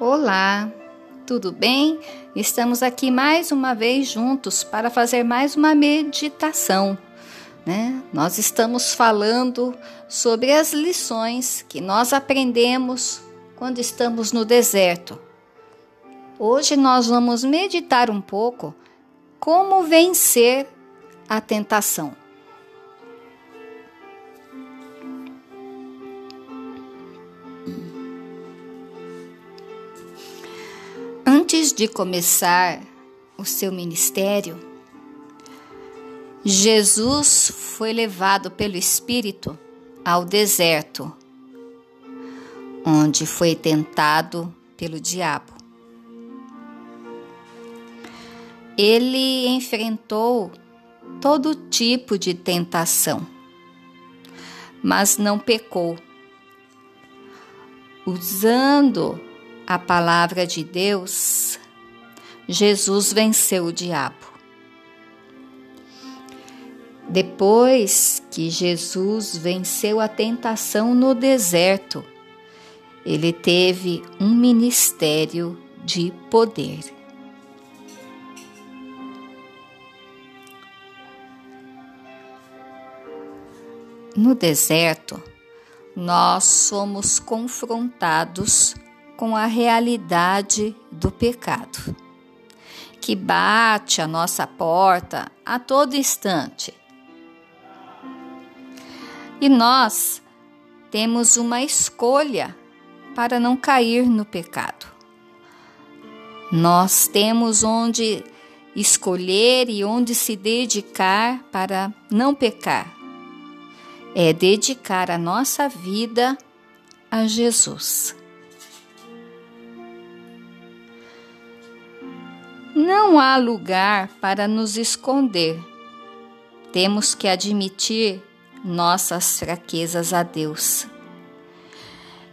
Olá, tudo bem? Estamos aqui mais uma vez juntos para fazer mais uma meditação. Né? Nós estamos falando sobre as lições que nós aprendemos quando estamos no deserto. Hoje nós vamos meditar um pouco como vencer a tentação. Antes de começar o seu ministério, Jesus foi levado pelo Espírito ao deserto, onde foi tentado pelo diabo. Ele enfrentou todo tipo de tentação, mas não pecou. Usando a palavra de Deus, Jesus venceu o diabo. Depois que Jesus venceu a tentação no deserto, ele teve um ministério de poder. No deserto, nós somos confrontados com a realidade do pecado, que bate a nossa porta a todo instante. E nós temos uma escolha para não cair no pecado. Nós temos onde escolher e onde se dedicar para não pecar. É dedicar a nossa vida a Jesus. Não há lugar para nos esconder. Temos que admitir nossas fraquezas a Deus.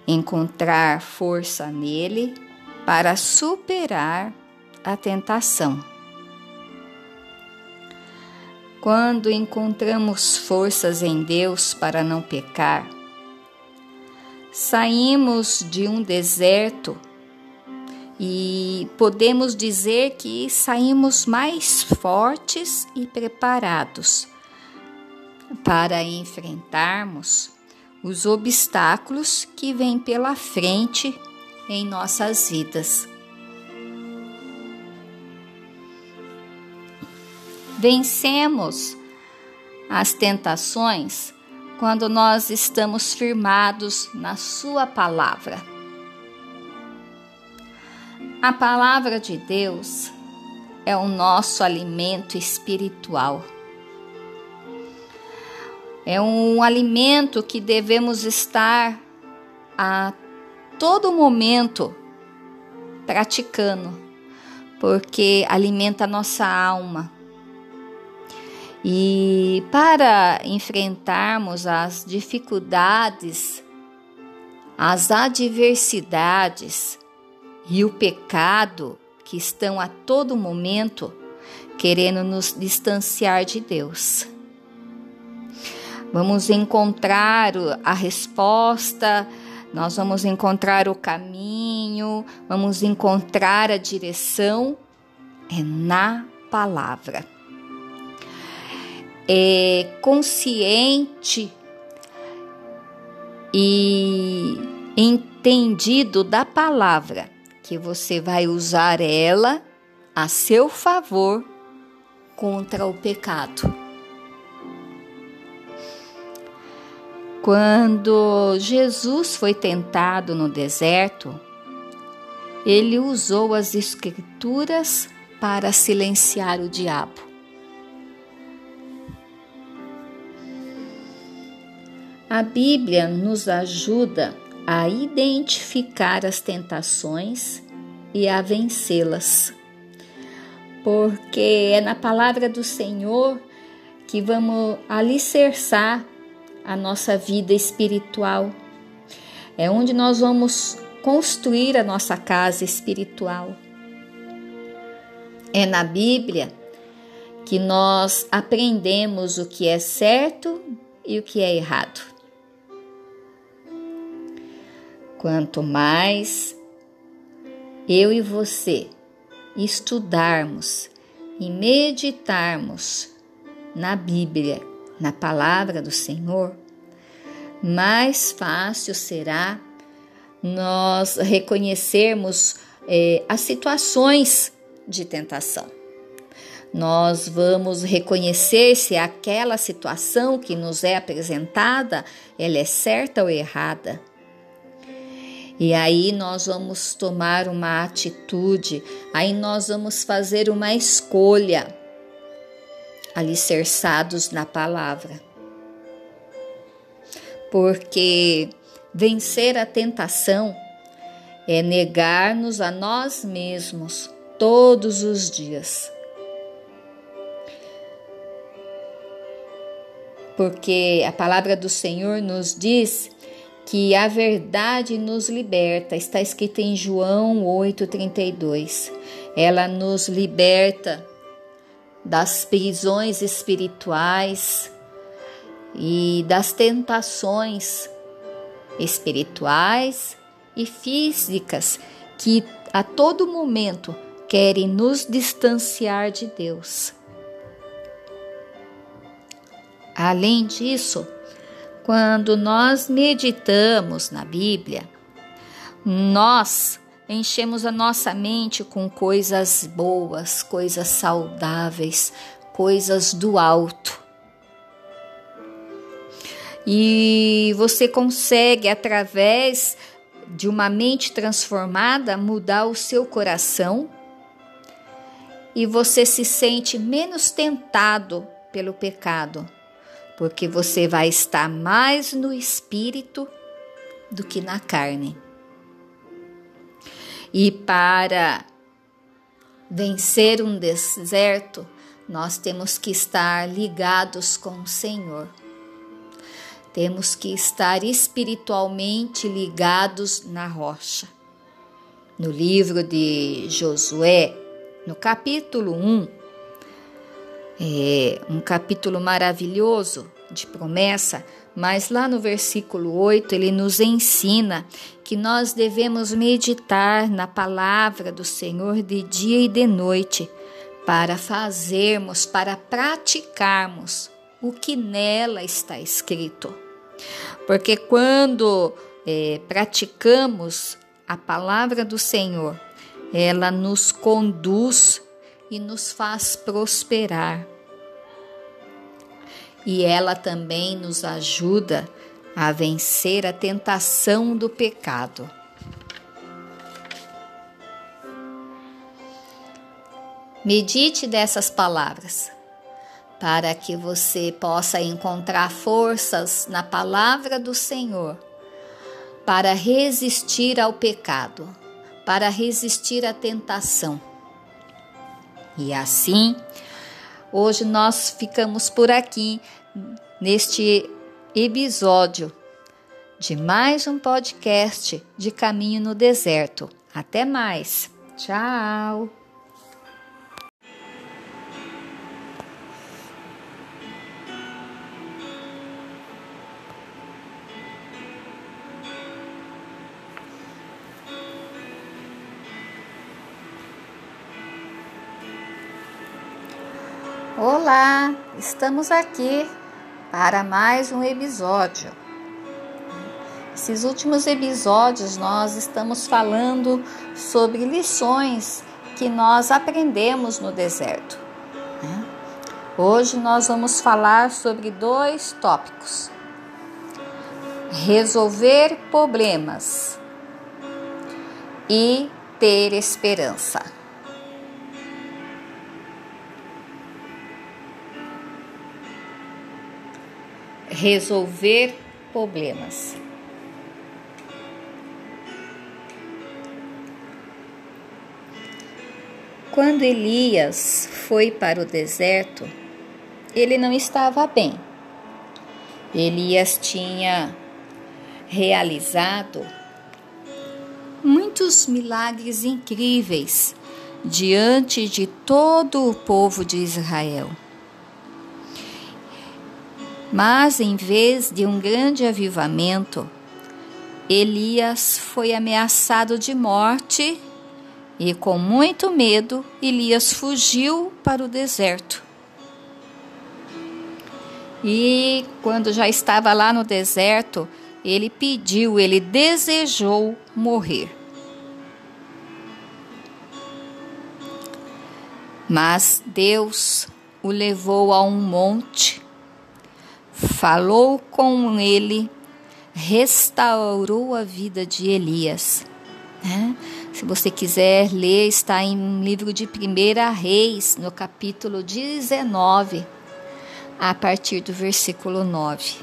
Encontrar força nele para superar a tentação. Quando encontramos forças em Deus para não pecar, saímos de um deserto e podemos dizer que saímos mais fortes e preparados para enfrentarmos os obstáculos que vêm pela frente em nossas vidas. Vencemos as tentações quando nós estamos firmados na Sua palavra a palavra de Deus é o nosso alimento espiritual. É um alimento que devemos estar a todo momento praticando, porque alimenta a nossa alma. E para enfrentarmos as dificuldades, as adversidades, e o pecado que estão a todo momento querendo nos distanciar de Deus. Vamos encontrar a resposta, nós vamos encontrar o caminho, vamos encontrar a direção é na palavra. É consciente e entendido da palavra que você vai usar ela a seu favor contra o pecado. Quando Jesus foi tentado no deserto, ele usou as Escrituras para silenciar o diabo. A Bíblia nos ajuda a identificar as tentações e a vencê-las. Porque é na palavra do Senhor que vamos alicerçar a nossa vida espiritual. É onde nós vamos construir a nossa casa espiritual. É na Bíblia que nós aprendemos o que é certo e o que é errado. Quanto mais eu e você estudarmos e meditarmos na Bíblia, na palavra do Senhor, mais fácil será nós reconhecermos é, as situações de tentação. Nós vamos reconhecer se aquela situação que nos é apresentada ela é certa ou errada. E aí nós vamos tomar uma atitude, aí nós vamos fazer uma escolha, alicerçados na palavra. Porque vencer a tentação é negar-nos a nós mesmos todos os dias. Porque a palavra do Senhor nos diz que a verdade nos liberta. Está escrito em João 8:32. Ela nos liberta das prisões espirituais e das tentações espirituais e físicas que a todo momento querem nos distanciar de Deus. Além disso, quando nós meditamos na Bíblia, nós enchemos a nossa mente com coisas boas, coisas saudáveis, coisas do alto. E você consegue, através de uma mente transformada, mudar o seu coração e você se sente menos tentado pelo pecado porque você vai estar mais no espírito do que na carne. E para vencer um deserto, nós temos que estar ligados com o Senhor. Temos que estar espiritualmente ligados na rocha. No livro de Josué, no capítulo 1, é um capítulo maravilhoso de promessa, mas lá no versículo 8 ele nos ensina que nós devemos meditar na palavra do Senhor de dia e de noite para fazermos, para praticarmos o que nela está escrito. Porque quando é, praticamos a palavra do Senhor, ela nos conduz e nos faz prosperar. E ela também nos ajuda a vencer a tentação do pecado. Medite dessas palavras para que você possa encontrar forças na palavra do Senhor para resistir ao pecado, para resistir à tentação e assim, hoje nós ficamos por aqui neste episódio de mais um podcast de Caminho no Deserto. Até mais. Tchau. Estamos aqui para mais um episódio. Esses últimos episódios nós estamos falando sobre lições que nós aprendemos no deserto. Né? Hoje nós vamos falar sobre dois tópicos: resolver problemas e ter esperança. Resolver problemas. Quando Elias foi para o deserto, ele não estava bem. Elias tinha realizado muitos milagres incríveis diante de todo o povo de Israel. Mas em vez de um grande avivamento, Elias foi ameaçado de morte E com muito medo, Elias fugiu para o deserto. E quando já estava lá no deserto, ele pediu, ele desejou morrer. Mas Deus o levou a um monte, falou com ele, restaurou a vida de Elias. Né? Se você quiser ler, está em livro de 1 Reis, no capítulo 19, a partir do versículo 9.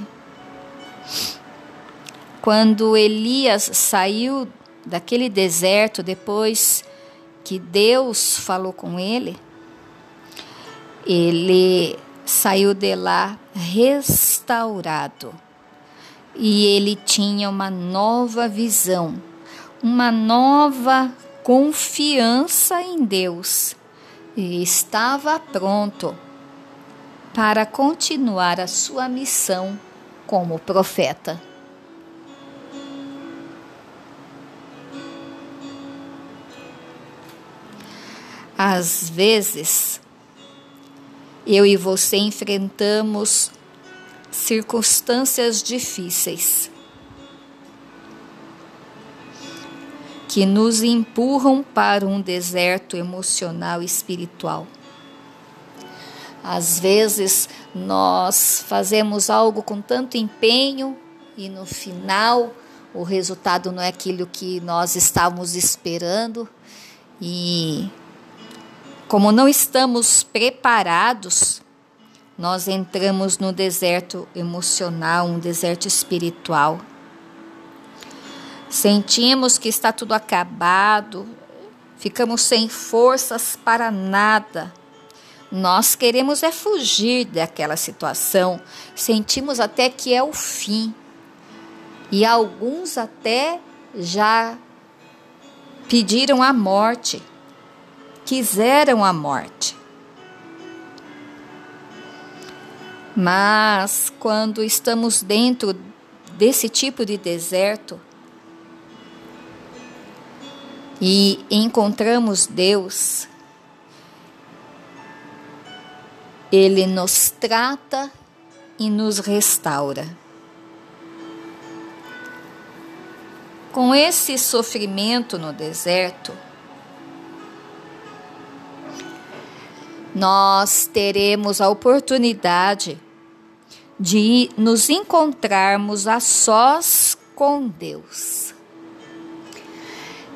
Quando Elias saiu daquele deserto, depois que Deus falou com ele, ele saiu de lá restaurado e ele tinha uma nova visão, uma nova confiança em Deus e estava pronto para continuar a sua missão como profeta. Às vezes, eu e você enfrentamos circunstâncias difíceis que nos empurram para um deserto emocional e espiritual. Às vezes nós fazemos algo com tanto empenho e no final o resultado não é aquilo que nós estávamos esperando e como não estamos preparados, nós entramos no deserto emocional, um deserto espiritual. Sentimos que está tudo acabado, ficamos sem forças para nada. Nós queremos é fugir daquela situação, sentimos até que é o fim. E alguns até já pediram a morte quiseram a morte. Mas quando estamos dentro desse tipo de deserto e encontramos Deus, Ele nos trata e nos restaura. Com esse sofrimento no deserto, nós teremos a oportunidade de nos encontrarmos a sós com Deus.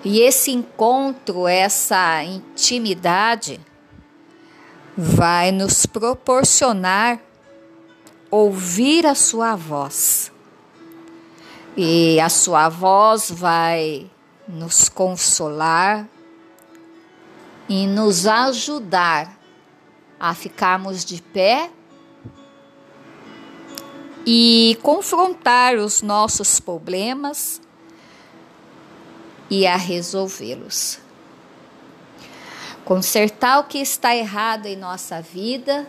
E esse encontro, essa intimidade, vai nos proporcionar ouvir a Sua voz. E a Sua voz vai nos consolar e nos ajudar a ficarmos de pé e confrontar os nossos problemas e a resolvê-los. Consertar o que está errado em nossa vida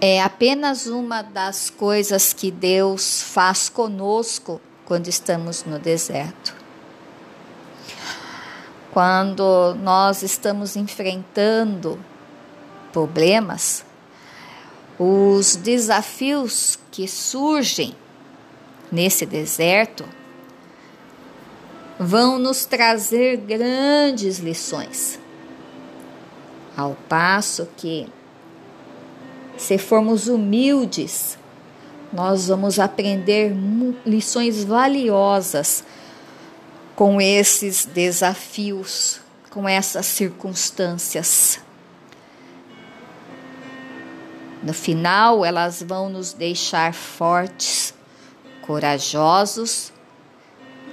é apenas uma das coisas que Deus faz conosco quando estamos no deserto quando nós estamos enfrentando problemas, os desafios que surgem nesse deserto vão nos trazer grandes lições. Ao passo que, se formos humildes, nós vamos aprender lições valiosas com esses desafios, com essas circunstâncias. No final, elas vão nos deixar fortes, corajosos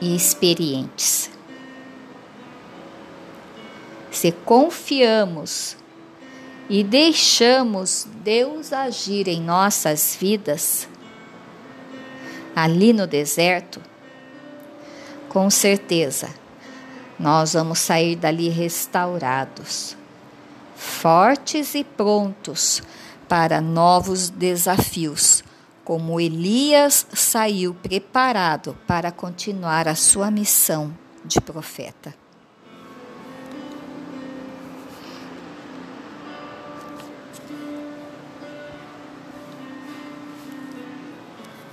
e experientes. Se confiamos e deixamos Deus agir em nossas vidas, ali no deserto, com certeza, nós vamos sair dali restaurados, fortes e prontos para novos desafios, como Elias saiu preparado para continuar a sua missão de profeta.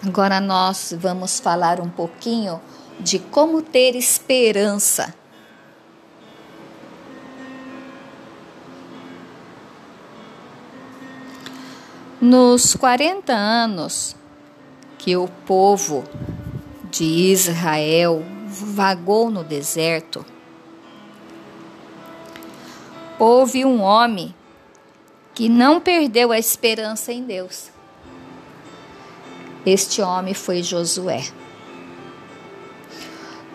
Agora nós vamos falar um pouquinho de como ter esperança. Nos 40 anos que o povo de Israel vagou no deserto, houve um homem que não perdeu a esperança em Deus. Este homem foi Josué.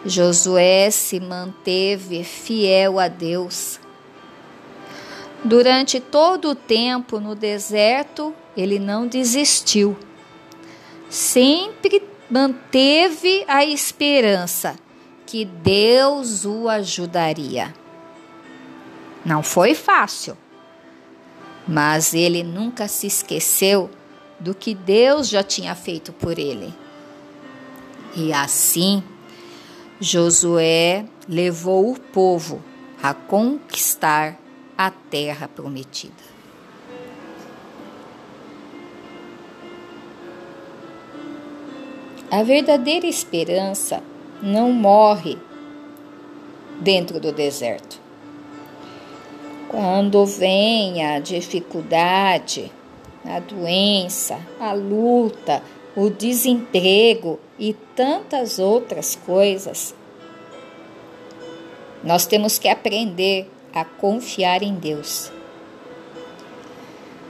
Josué se manteve fiel a Deus. Durante todo o tempo no deserto, ele não desistiu. Sempre manteve a esperança que Deus o ajudaria. Não foi fácil, mas ele nunca se esqueceu do que Deus já tinha feito por ele. E assim, Josué levou o povo a conquistar a terra prometida. A verdadeira esperança não morre dentro do deserto. Quando vem a dificuldade, a doença, a luta, o desemprego e tantas outras coisas, nós temos que aprender a confiar em Deus.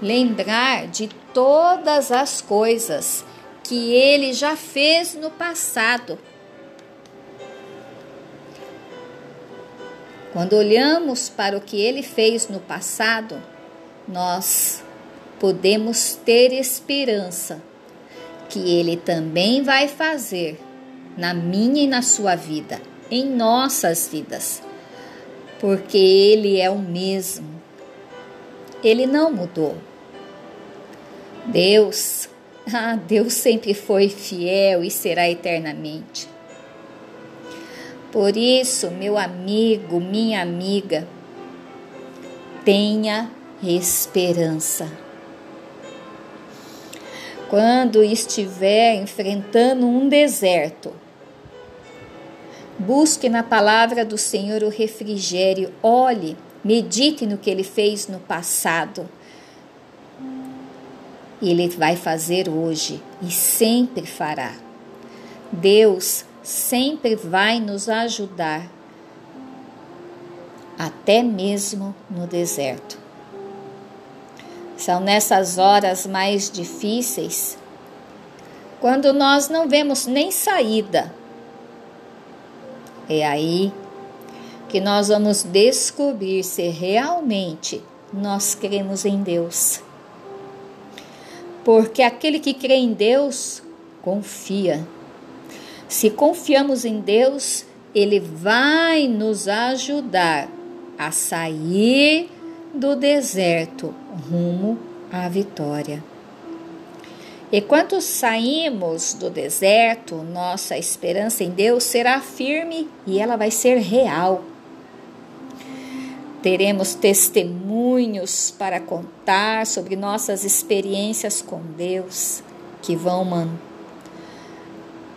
Lembrar de todas as coisas que Ele já fez no passado. Quando olhamos para o que Ele fez no passado, nós podemos ter esperança que Ele também vai fazer na minha e na sua vida, em nossas vidas, porque Ele é o mesmo. Ele não mudou. Deus, ah, Deus sempre foi fiel e será eternamente. Por isso, meu amigo, minha amiga, tenha esperança quando estiver enfrentando um deserto. Busque na palavra do Senhor o refrigério, olhe, medite no que ele fez no passado. Ele vai fazer hoje e sempre fará. Deus sempre vai nos ajudar, até mesmo no deserto. São nessas horas mais difíceis, quando nós não vemos nem saída. É aí que nós vamos descobrir se realmente nós cremos em Deus. Porque aquele que crê em Deus confia. Se confiamos em Deus, Ele vai nos ajudar a sair do deserto rumo à vitória. E quando saímos do deserto, nossa esperança em Deus será firme e ela vai ser real. Teremos testemunhos para contar sobre nossas experiências com Deus, que vão man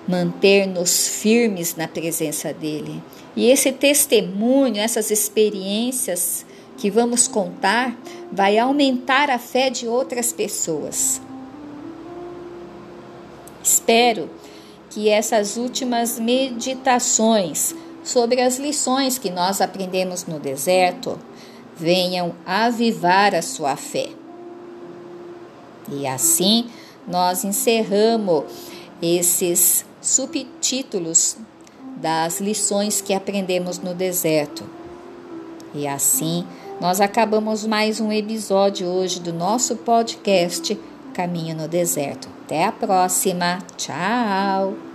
manter-nos firmes na presença dEle. E esse testemunho, essas experiências, que vamos contar vai aumentar a fé de outras pessoas. Espero que essas últimas meditações sobre as lições que nós aprendemos no deserto venham avivar a sua fé. E assim nós encerramos esses subtítulos das lições que aprendemos no deserto. E assim nós acabamos mais um episódio hoje do nosso podcast Caminho no Deserto. Até a próxima. Tchau!